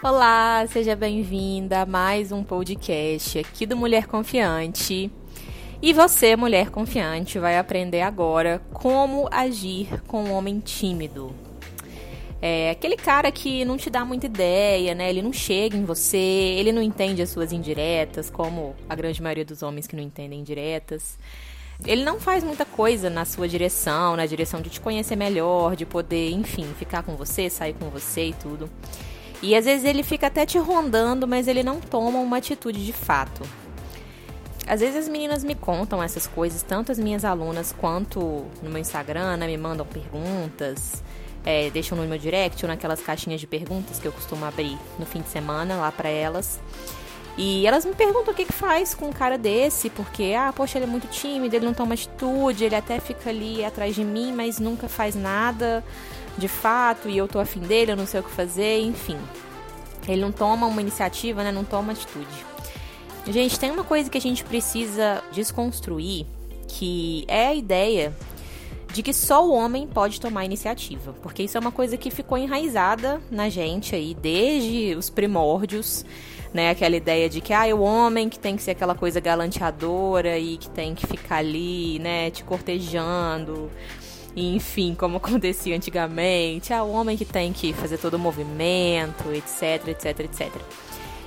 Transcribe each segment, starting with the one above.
Olá, seja bem-vinda a mais um podcast aqui do Mulher Confiante. E você, mulher confiante, vai aprender agora como agir com um homem tímido. É aquele cara que não te dá muita ideia, né? Ele não chega em você, ele não entende as suas indiretas, como a grande maioria dos homens que não entendem indiretas. Ele não faz muita coisa na sua direção, na direção de te conhecer melhor, de poder, enfim, ficar com você, sair com você e tudo. E às vezes ele fica até te rondando, mas ele não toma uma atitude de fato. Às vezes as meninas me contam essas coisas, tanto as minhas alunas quanto no meu Instagram, né, me mandam perguntas, é, deixam no meu direct ou naquelas caixinhas de perguntas que eu costumo abrir no fim de semana lá para elas. E elas me perguntam o que, que faz com um cara desse, porque, ah, poxa, ele é muito tímido, ele não toma atitude, ele até fica ali atrás de mim, mas nunca faz nada de fato, e eu tô afim dele, eu não sei o que fazer, enfim. Ele não toma uma iniciativa, né? Não toma atitude. Gente, tem uma coisa que a gente precisa desconstruir, que é a ideia de que só o homem pode tomar iniciativa, porque isso é uma coisa que ficou enraizada na gente aí desde os primórdios né? Aquela ideia de que ah, é o homem que tem que ser aquela coisa galanteadora e que tem que ficar ali, né, te cortejando. Enfim, como acontecia antigamente. Ah, o homem que tem que fazer todo o movimento, etc, etc, etc.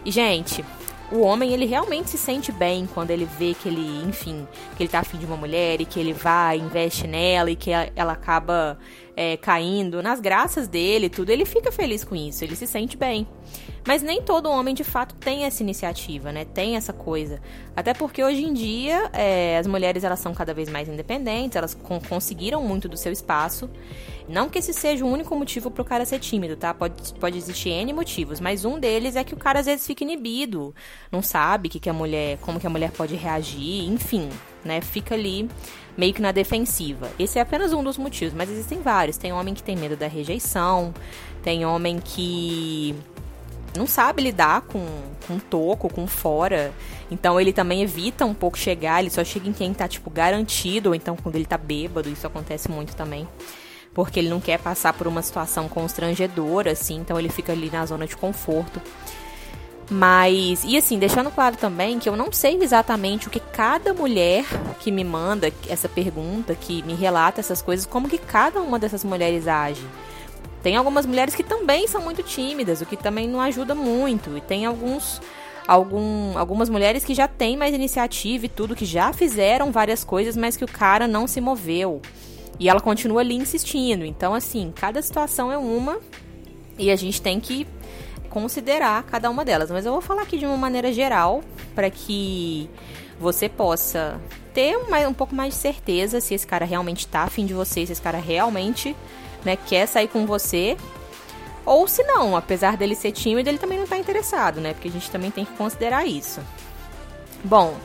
E, gente, o homem ele realmente se sente bem quando ele vê que ele, enfim, que ele tá afim de uma mulher e que ele vai, investe nela e que ela acaba é, caindo nas graças dele, tudo. Ele fica feliz com isso, ele se sente bem. Mas nem todo homem de fato tem essa iniciativa, né? Tem essa coisa. Até porque hoje em dia é, as mulheres elas são cada vez mais independentes, elas conseguiram muito do seu espaço. Não que esse seja o único motivo para o cara ser tímido, tá? Pode, pode existir N motivos, mas um deles é que o cara às vezes fica inibido, não sabe que, que a mulher, como que a mulher pode reagir, enfim, né? Fica ali meio que na defensiva. Esse é apenas um dos motivos, mas existem vários. Tem homem que tem medo da rejeição, tem homem que não sabe lidar com, com toco, com fora. Então ele também evita um pouco chegar, ele só chega em quem tá, tipo, garantido, ou então quando ele tá bêbado, isso acontece muito também. Porque ele não quer passar por uma situação constrangedora, assim, então ele fica ali na zona de conforto. Mas, e assim, deixando claro também que eu não sei exatamente o que cada mulher que me manda essa pergunta, que me relata essas coisas, como que cada uma dessas mulheres age. Tem algumas mulheres que também são muito tímidas, o que também não ajuda muito. E tem alguns algum, algumas mulheres que já têm mais iniciativa e tudo, que já fizeram várias coisas, mas que o cara não se moveu. E ela continua ali insistindo. Então, assim, cada situação é uma e a gente tem que considerar cada uma delas. Mas eu vou falar aqui de uma maneira geral para que você possa ter um, um pouco mais de certeza se esse cara realmente tá afim de você, se esse cara realmente né, quer sair com você. Ou se não, apesar dele ser tímido, ele também não está interessado, né? Porque a gente também tem que considerar isso. Bom,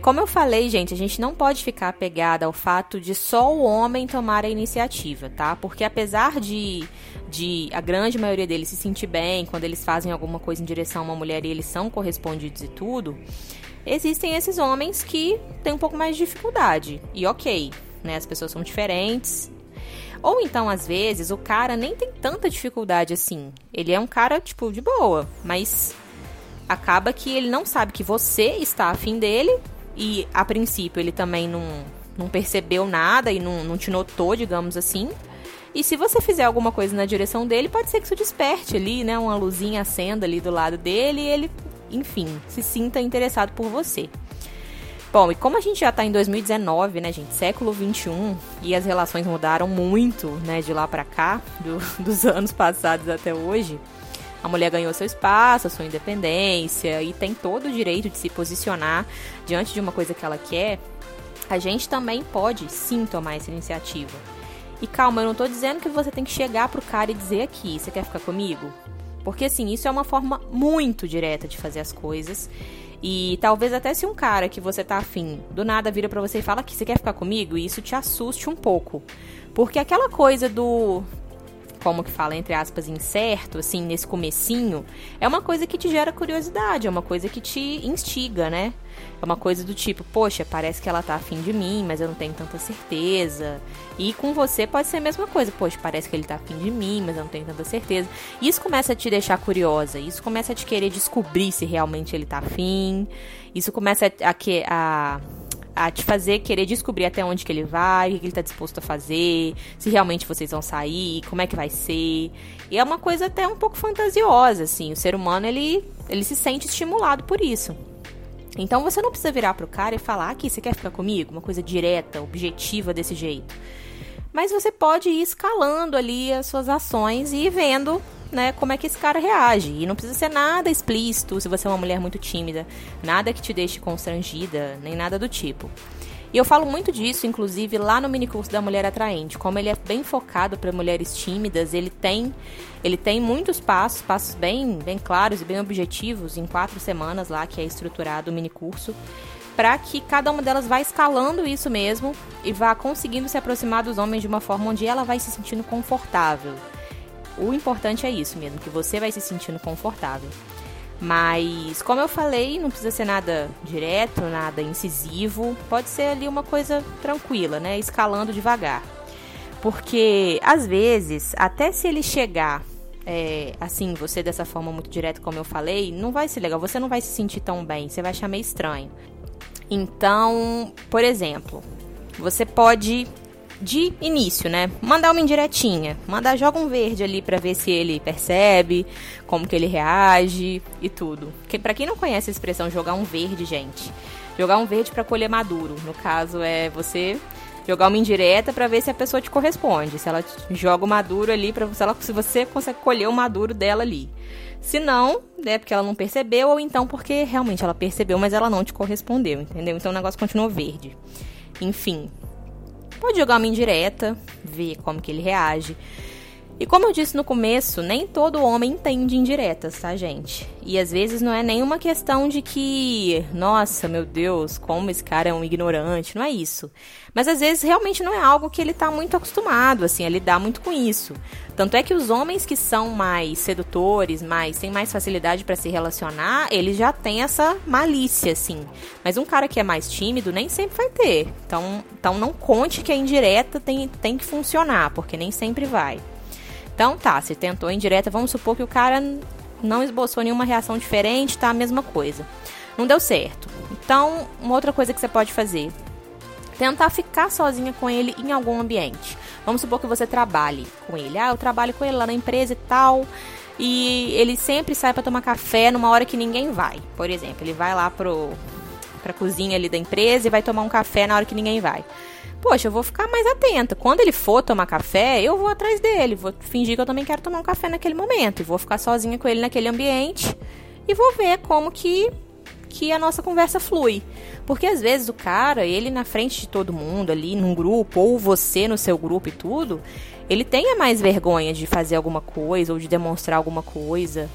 como eu falei, gente, a gente não pode ficar apegada ao fato de só o homem tomar a iniciativa, tá? Porque apesar de, de a grande maioria deles se sentir bem quando eles fazem alguma coisa em direção a uma mulher e eles são correspondidos e tudo, existem esses homens que têm um pouco mais de dificuldade. E ok, né? As pessoas são diferentes, ou então, às vezes, o cara nem tem tanta dificuldade assim. Ele é um cara, tipo, de boa, mas acaba que ele não sabe que você está afim dele e, a princípio, ele também não, não percebeu nada e não, não te notou, digamos assim. E se você fizer alguma coisa na direção dele, pode ser que isso desperte ali, né? Uma luzinha acenda ali do lado dele e ele, enfim, se sinta interessado por você. Bom, e como a gente já está em 2019, né, gente, século 21, e as relações mudaram muito, né, de lá para cá, do, dos anos passados até hoje, a mulher ganhou seu espaço, sua independência e tem todo o direito de se posicionar diante de uma coisa que ela quer. A gente também pode sim tomar essa iniciativa. E calma, eu não tô dizendo que você tem que chegar pro cara e dizer aqui, você quer ficar comigo? Porque assim, isso é uma forma muito direta de fazer as coisas e talvez até se um cara que você tá afim do nada vira para você e fala que você quer ficar comigo, e isso te assuste um pouco. Porque aquela coisa do como que fala, entre aspas, incerto, assim, nesse comecinho, é uma coisa que te gera curiosidade, é uma coisa que te instiga, né? É uma coisa do tipo, poxa, parece que ela tá afim de mim, mas eu não tenho tanta certeza. E com você pode ser a mesma coisa, poxa, parece que ele tá afim de mim, mas eu não tenho tanta certeza. Isso começa a te deixar curiosa, isso começa a te querer descobrir se realmente ele tá afim. Isso começa a, a, a a te fazer querer descobrir até onde que ele vai, o que ele está disposto a fazer, se realmente vocês vão sair, como é que vai ser. E é uma coisa até um pouco fantasiosa, assim. O ser humano, ele, ele se sente estimulado por isso. Então você não precisa virar pro cara e falar aqui, você quer ficar comigo? Uma coisa direta, objetiva desse jeito. Mas você pode ir escalando ali as suas ações e ir vendo né, como é que esse cara reage. E não precisa ser nada explícito se você é uma mulher muito tímida, nada que te deixe constrangida, nem nada do tipo. E eu falo muito disso, inclusive, lá no minicurso da Mulher Atraente. Como ele é bem focado para mulheres tímidas, ele tem, ele tem muitos passos, passos bem, bem claros e bem objetivos em quatro semanas lá, que é estruturado o minicurso, para que cada uma delas vá escalando isso mesmo e vá conseguindo se aproximar dos homens de uma forma onde ela vai se sentindo confortável. O importante é isso mesmo, que você vai se sentindo confortável. Mas, como eu falei, não precisa ser nada direto, nada incisivo. Pode ser ali uma coisa tranquila, né? Escalando devagar. Porque, às vezes, até se ele chegar é, assim, você dessa forma muito direta, como eu falei, não vai ser legal. Você não vai se sentir tão bem. Você vai achar meio estranho. Então, por exemplo, você pode de início, né? Mandar uma indiretinha, mandar joga um verde ali para ver se ele percebe, como que ele reage e tudo. Que para quem não conhece a expressão jogar um verde, gente, jogar um verde para colher maduro. No caso é você jogar uma indireta para ver se a pessoa te corresponde, se ela joga o maduro ali para se, se você consegue colher o maduro dela ali. Se não, é porque ela não percebeu ou então porque realmente ela percebeu, mas ela não te correspondeu, entendeu? Então o negócio continua verde. Enfim, Pode jogar uma indireta, ver como que ele reage. E como eu disse no começo, nem todo homem entende indiretas, tá, gente? E às vezes não é nenhuma questão de que, nossa, meu Deus, como esse cara é um ignorante, não é isso. Mas às vezes realmente não é algo que ele tá muito acostumado, assim, a lidar muito com isso. Tanto é que os homens que são mais sedutores, mais têm mais facilidade para se relacionar, eles já têm essa malícia, assim. Mas um cara que é mais tímido nem sempre vai ter. Então, então não conte que a indireta tem, tem que funcionar, porque nem sempre vai. Então tá, se tentou indireta, vamos supor que o cara não esboçou nenhuma reação diferente, tá a mesma coisa. Não deu certo. Então, uma outra coisa que você pode fazer, tentar ficar sozinha com ele em algum ambiente. Vamos supor que você trabalhe com ele. Ah, eu trabalho com ele lá na empresa e tal. E ele sempre sai para tomar café numa hora que ninguém vai. Por exemplo, ele vai lá pro pra cozinha ali da empresa e vai tomar um café na hora que ninguém vai poxa, eu vou ficar mais atenta. Quando ele for tomar café, eu vou atrás dele, vou fingir que eu também quero tomar um café naquele momento, e vou ficar sozinha com ele naquele ambiente e vou ver como que que a nossa conversa flui. Porque às vezes o cara, ele na frente de todo mundo ali num grupo ou você no seu grupo e tudo, ele tenha mais vergonha de fazer alguma coisa ou de demonstrar alguma coisa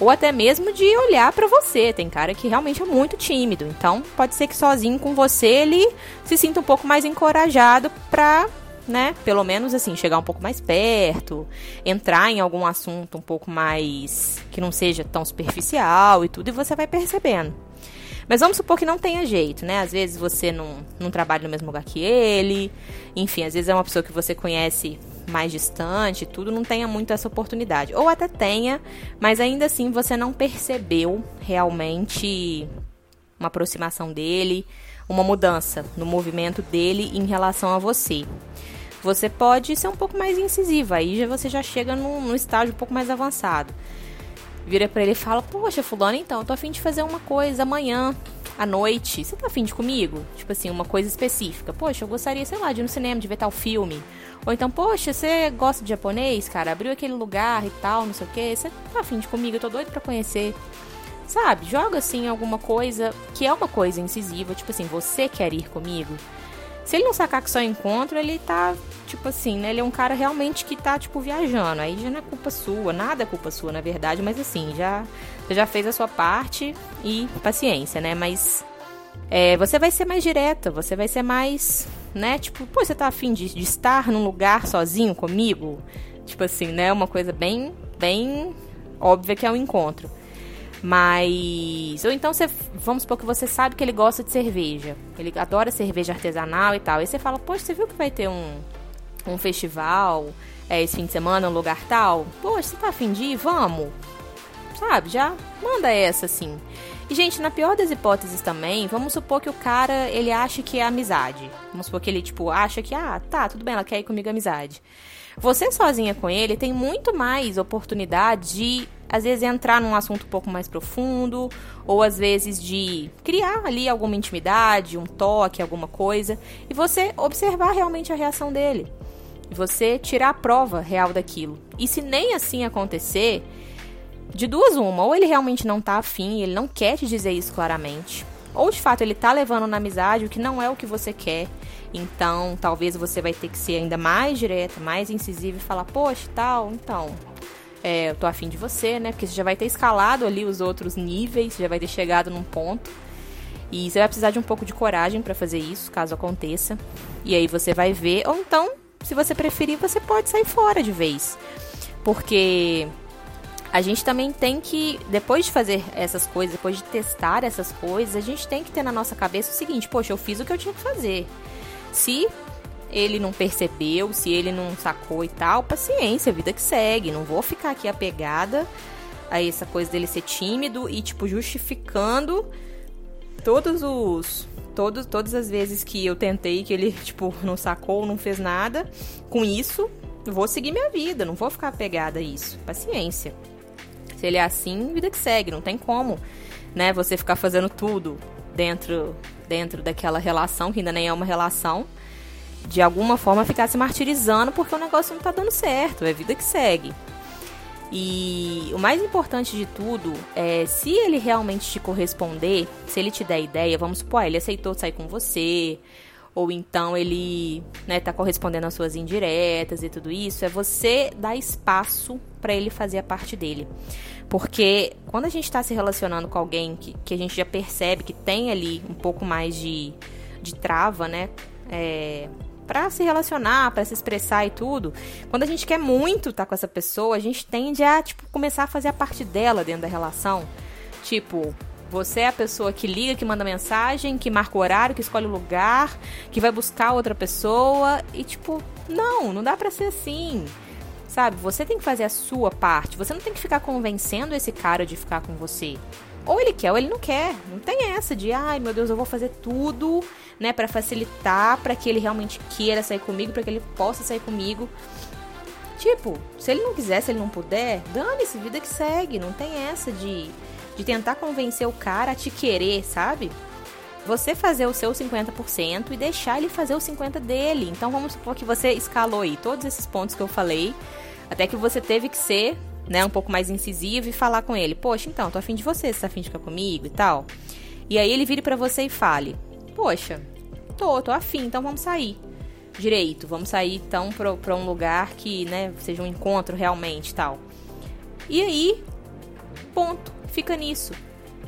ou até mesmo de olhar para você. Tem cara que realmente é muito tímido, então pode ser que sozinho com você ele se sinta um pouco mais encorajado para, né, pelo menos assim, chegar um pouco mais perto, entrar em algum assunto um pouco mais que não seja tão superficial e tudo, e você vai percebendo. Mas vamos supor que não tenha jeito, né? Às vezes você não, não trabalha no mesmo lugar que ele, enfim, às vezes é uma pessoa que você conhece mais distante, tudo, não tenha muito essa oportunidade. Ou até tenha, mas ainda assim você não percebeu realmente uma aproximação dele, uma mudança no movimento dele em relação a você. Você pode ser um pouco mais incisiva, aí você já chega num, num estágio um pouco mais avançado. Vira para ele e fala: Poxa, Fulano, então, eu tô afim de fazer uma coisa amanhã à noite. Você tá afim de comigo? Tipo assim, uma coisa específica. Poxa, eu gostaria, sei lá, de ir no cinema, de ver tal filme. Ou então, poxa, você gosta de japonês, cara? Abriu aquele lugar e tal, não sei o que. Você tá afim de comigo? Eu tô doido pra conhecer. Sabe? Joga assim alguma coisa que é uma coisa incisiva, tipo assim, você quer ir comigo? Se ele não sacar que só encontro, ele tá, tipo assim, né? Ele é um cara realmente que tá, tipo, viajando. Aí já não é culpa sua, nada é culpa sua, na verdade, mas assim, já, você já fez a sua parte e paciência, né? Mas é, você vai ser mais direta, você vai ser mais, né? Tipo, pô, você tá afim de, de estar num lugar sozinho comigo? Tipo assim, né? Uma coisa bem, bem óbvia que é um encontro. Mas. Ou então você. Vamos supor que você sabe que ele gosta de cerveja. Ele adora cerveja artesanal e tal. Aí você fala, poxa, você viu que vai ter um, um festival é, esse fim de semana, um lugar tal? Poxa, você tá afim de ir? Vamos. Sabe? Já manda essa assim. E, gente, na pior das hipóteses também, vamos supor que o cara, ele acha que é amizade. Vamos supor que ele, tipo, acha que, ah, tá, tudo bem, ela quer ir comigo amizade. Você sozinha com ele tem muito mais oportunidade de, às vezes, entrar num assunto um pouco mais profundo, ou às vezes de criar ali alguma intimidade, um toque, alguma coisa, e você observar realmente a reação dele. Você tirar a prova real daquilo. E se nem assim acontecer, de duas uma, ou ele realmente não tá afim, ele não quer te dizer isso claramente, ou de fato ele tá levando na amizade o que não é o que você quer. Então, talvez você vai ter que ser ainda mais direta, mais incisiva e falar, poxa, tal, então, é, eu tô afim de você, né? Porque você já vai ter escalado ali os outros níveis, já vai ter chegado num ponto. E você vai precisar de um pouco de coragem para fazer isso, caso aconteça. E aí você vai ver, ou então, se você preferir, você pode sair fora de vez. Porque a gente também tem que, depois de fazer essas coisas, depois de testar essas coisas, a gente tem que ter na nossa cabeça o seguinte: poxa, eu fiz o que eu tinha que fazer. Se ele não percebeu, se ele não sacou e tal, paciência, vida que segue. Não vou ficar aqui apegada a essa coisa dele ser tímido e, tipo, justificando todos os. Todos, todas as vezes que eu tentei que ele, tipo, não sacou, não fez nada. Com isso, vou seguir minha vida, não vou ficar apegada a isso. Paciência. Se ele é assim, vida que segue, não tem como, né? Você ficar fazendo tudo dentro dentro daquela relação, que ainda nem é uma relação, de alguma forma ficar se martirizando porque o negócio não tá dando certo, é vida que segue. E o mais importante de tudo é se ele realmente te corresponder, se ele te der ideia, vamos supor, ele aceitou sair com você, ou então ele né, tá correspondendo às suas indiretas e tudo isso, é você dar espaço para ele fazer a parte dele. Porque quando a gente está se relacionando com alguém que, que a gente já percebe que tem ali um pouco mais de, de trava, né? É, para se relacionar, para se expressar e tudo. Quando a gente quer muito estar tá com essa pessoa, a gente tende a tipo começar a fazer a parte dela dentro da relação. Tipo, você é a pessoa que liga, que manda mensagem, que marca o horário, que escolhe o lugar, que vai buscar outra pessoa e tipo, não, não dá para ser assim. Sabe? Você tem que fazer a sua parte. Você não tem que ficar convencendo esse cara de ficar com você. Ou ele quer ou ele não quer. Não tem essa de, ai meu Deus, eu vou fazer tudo, né, para facilitar, para que ele realmente queira sair comigo, para que ele possa sair comigo. Tipo, se ele não quiser, se ele não puder, dane-se, vida que segue. Não tem essa de, de tentar convencer o cara a te querer, sabe? Você fazer o seu 50% e deixar ele fazer o 50% dele. Então vamos supor que você escalou aí todos esses pontos que eu falei até que você teve que ser, né, um pouco mais incisivo e falar com ele: Poxa, então, tô afim de você, você tá afim de ficar comigo e tal. E aí ele vire para você e fale: Poxa, tô, tô afim, então vamos sair. Direito, vamos sair então pra, pra um lugar que, né, seja um encontro realmente tal. E aí, ponto, fica nisso.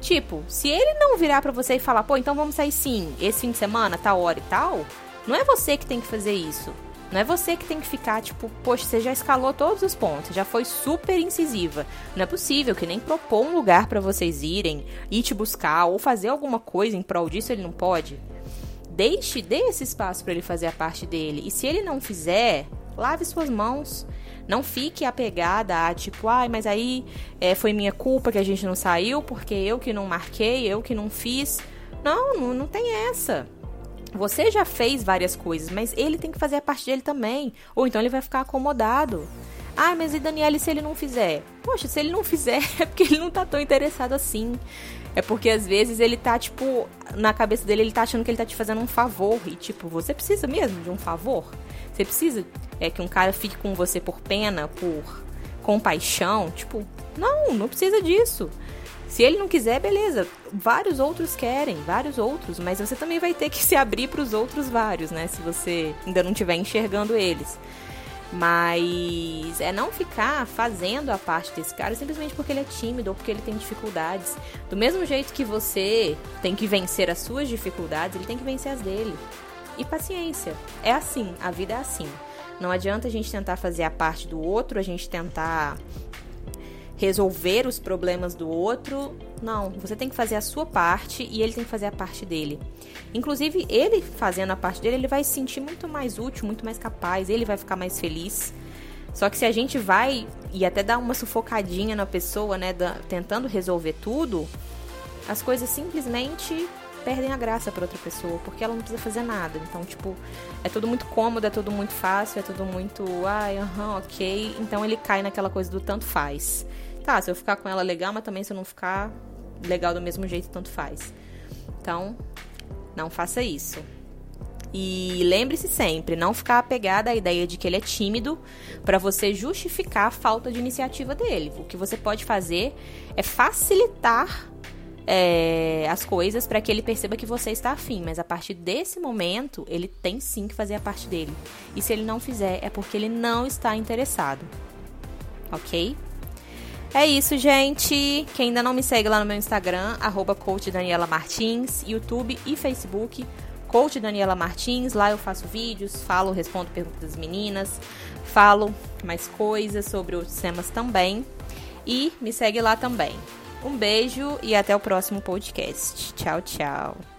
Tipo, se ele não virar para você e falar, pô, então vamos sair sim, esse fim de semana, tal hora e tal, não é você que tem que fazer isso. Não é você que tem que ficar, tipo, poxa, você já escalou todos os pontos, já foi super incisiva. Não é possível que nem propor um lugar para vocês irem, ir te buscar ou fazer alguma coisa em prol disso, ele não pode. Deixe, dê esse espaço para ele fazer a parte dele. E se ele não fizer, lave suas mãos. Não fique apegada a tipo, ai, mas aí é, foi minha culpa que a gente não saiu, porque eu que não marquei, eu que não fiz. Não, não, não tem essa. Você já fez várias coisas, mas ele tem que fazer a parte dele também. Ou então ele vai ficar acomodado. Ah, mas e Daniele se ele não fizer? Poxa, se ele não fizer é porque ele não tá tão interessado assim. É porque às vezes ele tá, tipo, na cabeça dele ele tá achando que ele tá te fazendo um favor. E, tipo, você precisa mesmo de um favor? Você precisa é, que um cara fique com você por pena, por compaixão? Tipo, não, não precisa disso. Se ele não quiser, beleza. Vários outros querem, vários outros, mas você também vai ter que se abrir para os outros vários, né? Se você ainda não estiver enxergando eles. Mas é não ficar fazendo a parte desse cara simplesmente porque ele é tímido ou porque ele tem dificuldades. Do mesmo jeito que você tem que vencer as suas dificuldades, ele tem que vencer as dele. E paciência. É assim, a vida é assim. Não adianta a gente tentar fazer a parte do outro, a gente tentar resolver os problemas do outro. Não, você tem que fazer a sua parte e ele tem que fazer a parte dele. Inclusive, ele fazendo a parte dele, ele vai se sentir muito mais útil, muito mais capaz, ele vai ficar mais feliz. Só que se a gente vai e até dar uma sufocadinha na pessoa, né, da, tentando resolver tudo, as coisas simplesmente perdem a graça para outra pessoa, porque ela não precisa fazer nada. Então, tipo, é tudo muito cômodo, é tudo muito fácil, é tudo muito, ai, aham, ok. Então ele cai naquela coisa do tanto faz. Tá, se eu ficar com ela legal, mas também se eu não ficar legal do mesmo jeito, tanto faz. Então, não faça isso. E lembre-se sempre, não ficar apegada à ideia de que ele é tímido para você justificar a falta de iniciativa dele. O que você pode fazer é facilitar é, as coisas para que ele perceba que você está afim, mas a partir desse momento ele tem sim que fazer a parte dele. E se ele não fizer, é porque ele não está interessado. Ok? É isso, gente. Quem ainda não me segue lá no meu Instagram, arroba Daniela Martins, YouTube e Facebook, Coach Daniela Martins. Lá eu faço vídeos, falo, respondo perguntas das meninas, falo mais coisas sobre outros temas também. E me segue lá também. Um beijo e até o próximo podcast. Tchau, tchau.